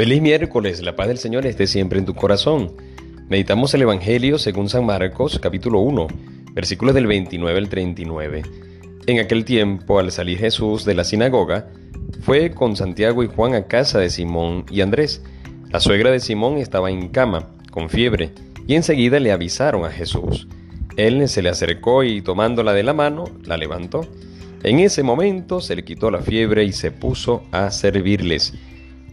Feliz miércoles, la paz del Señor esté siempre en tu corazón. Meditamos el Evangelio según San Marcos, capítulo 1, versículos del 29 al 39. En aquel tiempo, al salir Jesús de la sinagoga, fue con Santiago y Juan a casa de Simón y Andrés. La suegra de Simón estaba en cama, con fiebre, y enseguida le avisaron a Jesús. Él se le acercó y tomándola de la mano, la levantó. En ese momento se le quitó la fiebre y se puso a servirles.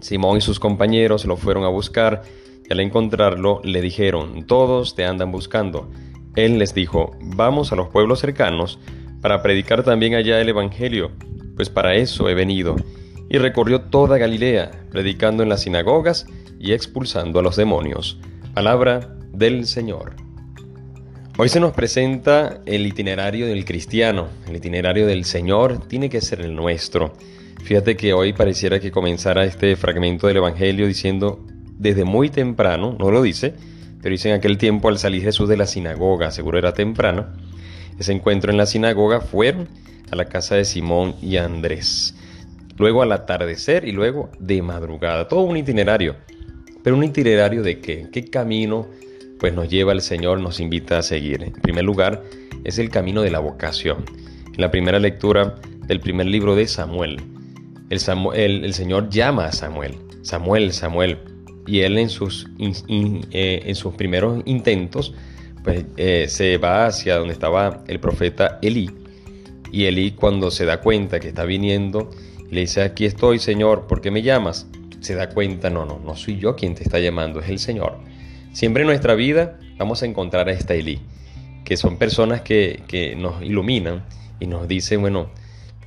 Simón y sus compañeros lo fueron a buscar y al encontrarlo le dijeron, todos te andan buscando. Él les dijo, vamos a los pueblos cercanos para predicar también allá el Evangelio, pues para eso he venido. Y recorrió toda Galilea, predicando en las sinagogas y expulsando a los demonios. Palabra del Señor. Hoy se nos presenta el itinerario del cristiano, el itinerario del Señor tiene que ser el nuestro. Fíjate que hoy pareciera que comenzara este fragmento del Evangelio diciendo, desde muy temprano, no lo dice, pero dice en aquel tiempo al salir Jesús de la sinagoga, seguro era temprano, ese encuentro en la sinagoga fueron a la casa de Simón y Andrés. Luego al atardecer y luego de madrugada, todo un itinerario. Pero un itinerario de qué? ¿Qué camino pues nos lleva el Señor, nos invita a seguir? En primer lugar, es el camino de la vocación. En la primera lectura del primer libro de Samuel, el, Señor llama a Samuel, Samuel, Samuel, y él en sus, eh, en sus primeros intentos, pues eh, se va hacia donde estaba el profeta Elí, y Elí cuando se da cuenta que está viniendo, le dice, aquí estoy, Señor, ¿por qué me llamas? Se da cuenta, no, no, no soy yo quien te está llamando, es el Señor. Siempre en nuestra vida vamos a encontrar a esta Elí, que son personas que, que nos iluminan y nos dicen, bueno,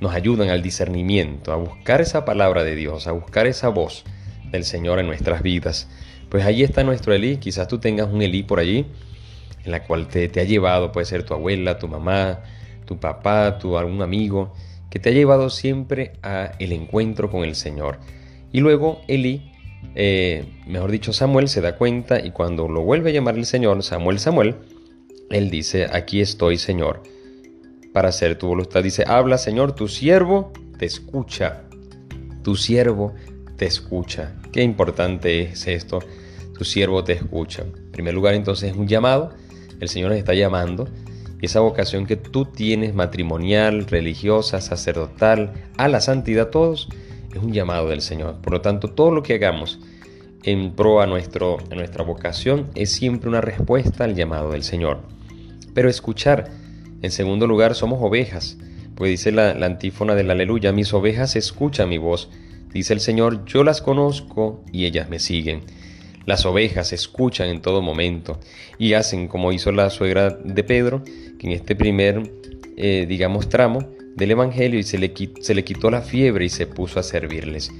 nos ayudan al discernimiento, a buscar esa palabra de Dios, a buscar esa voz del Señor en nuestras vidas. Pues ahí está nuestro Elí, quizás tú tengas un Elí por allí, en la cual te, ha llevado, puede ser tu abuela, tu mamá, tu papá, tu algún amigo, que te ha llevado siempre a el encuentro con el Señor. Y luego Elí, eh, mejor dicho Samuel, se da cuenta y cuando lo vuelve a llamar el Señor, Samuel, Samuel, él dice, aquí estoy Señor para hacer tu voluntad. Dice, habla Señor, tu siervo te escucha. Tu siervo te escucha. Qué importante es esto. Tu siervo te escucha. En primer lugar, entonces es un llamado. El Señor nos está llamando. Y esa vocación que tú tienes, matrimonial, religiosa, sacerdotal, a la santidad, todos, es un llamado del Señor. Por lo tanto, todo lo que hagamos en pro a, nuestro, a nuestra vocación es siempre una respuesta al llamado del Señor. Pero escuchar en segundo lugar, somos ovejas, pues dice la, antífona del aleluya, mis ovejas escuchan mi voz. Dice el Señor, yo las conozco y ellas me siguen. Las ovejas escuchan en todo momento y hacen como hizo la suegra de Pedro, que en este primer, eh, digamos, tramo del Evangelio y se le, se le quitó la fiebre y se puso a servirles.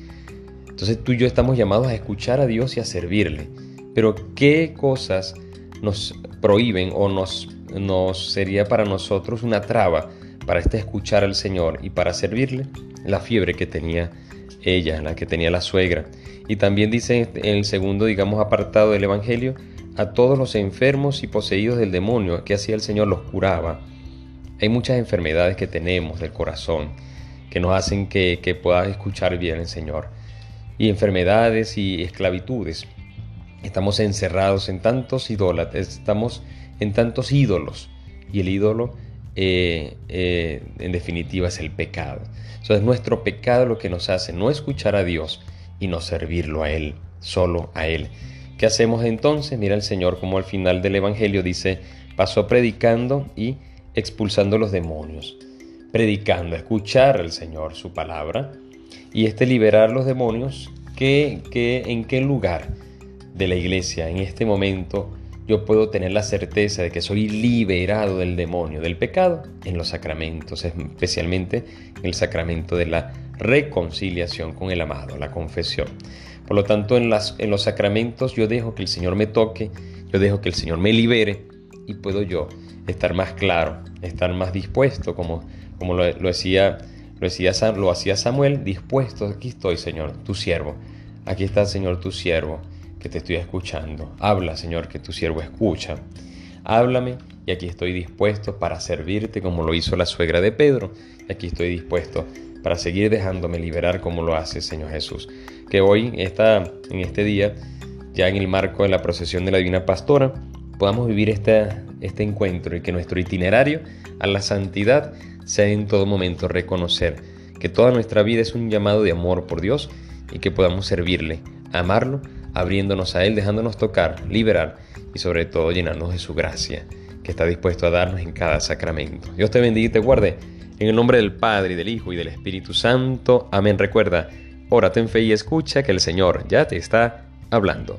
Entonces tú y yo estamos llamados a escuchar a Dios y a servirle. Pero ¿qué cosas nos prohíben o nos nos sería para nosotros una traba para este escuchar al Señor y para servirle la fiebre que tenía ella, la que tenía la suegra. Y también dice en el segundo, digamos, apartado del Evangelio, a todos los enfermos y poseídos del demonio, que hacía el Señor los curaba. Hay muchas enfermedades que tenemos del corazón que nos hacen que, que puedas escuchar bien al Señor. Y enfermedades y esclavitudes. Estamos encerrados en tantos idólatras, estamos en tantos ídolos. Y el ídolo, eh, eh, en definitiva, es el pecado. Entonces, es nuestro pecado lo que nos hace no escuchar a Dios y no servirlo a Él, solo a Él. ¿Qué hacemos entonces? Mira el Señor como al final del Evangelio dice, pasó predicando y expulsando los demonios. Predicando, escuchar al Señor su palabra y este liberar los demonios, ¿qué, qué, ¿en qué lugar de la iglesia en este momento yo puedo tener la certeza de que soy liberado del demonio, del pecado, en los sacramentos, especialmente en el sacramento de la reconciliación con el amado, la confesión. Por lo tanto, en, las, en los sacramentos yo dejo que el Señor me toque, yo dejo que el Señor me libere y puedo yo estar más claro, estar más dispuesto, como, como lo, lo, decía, lo, decía, lo hacía Samuel, dispuesto, aquí estoy, Señor, tu siervo. Aquí está, Señor, tu siervo, que te estoy escuchando. Habla, Señor, que tu siervo escucha. Háblame y aquí estoy dispuesto para servirte como lo hizo la suegra de Pedro. Y aquí estoy dispuesto para seguir dejándome liberar como lo hace Señor Jesús. Que hoy, está en este día, ya en el marco de la procesión de la Divina Pastora, podamos vivir este, este encuentro y que nuestro itinerario a la santidad sea en todo momento reconocer que toda nuestra vida es un llamado de amor por Dios y que podamos servirle, amarlo, abriéndonos a Él, dejándonos tocar, liberar y sobre todo llenarnos de su gracia, que está dispuesto a darnos en cada sacramento. Dios te bendiga y te guarde. En el nombre del Padre, y del Hijo y del Espíritu Santo. Amén. Recuerda, órate en fe y escucha que el Señor ya te está hablando.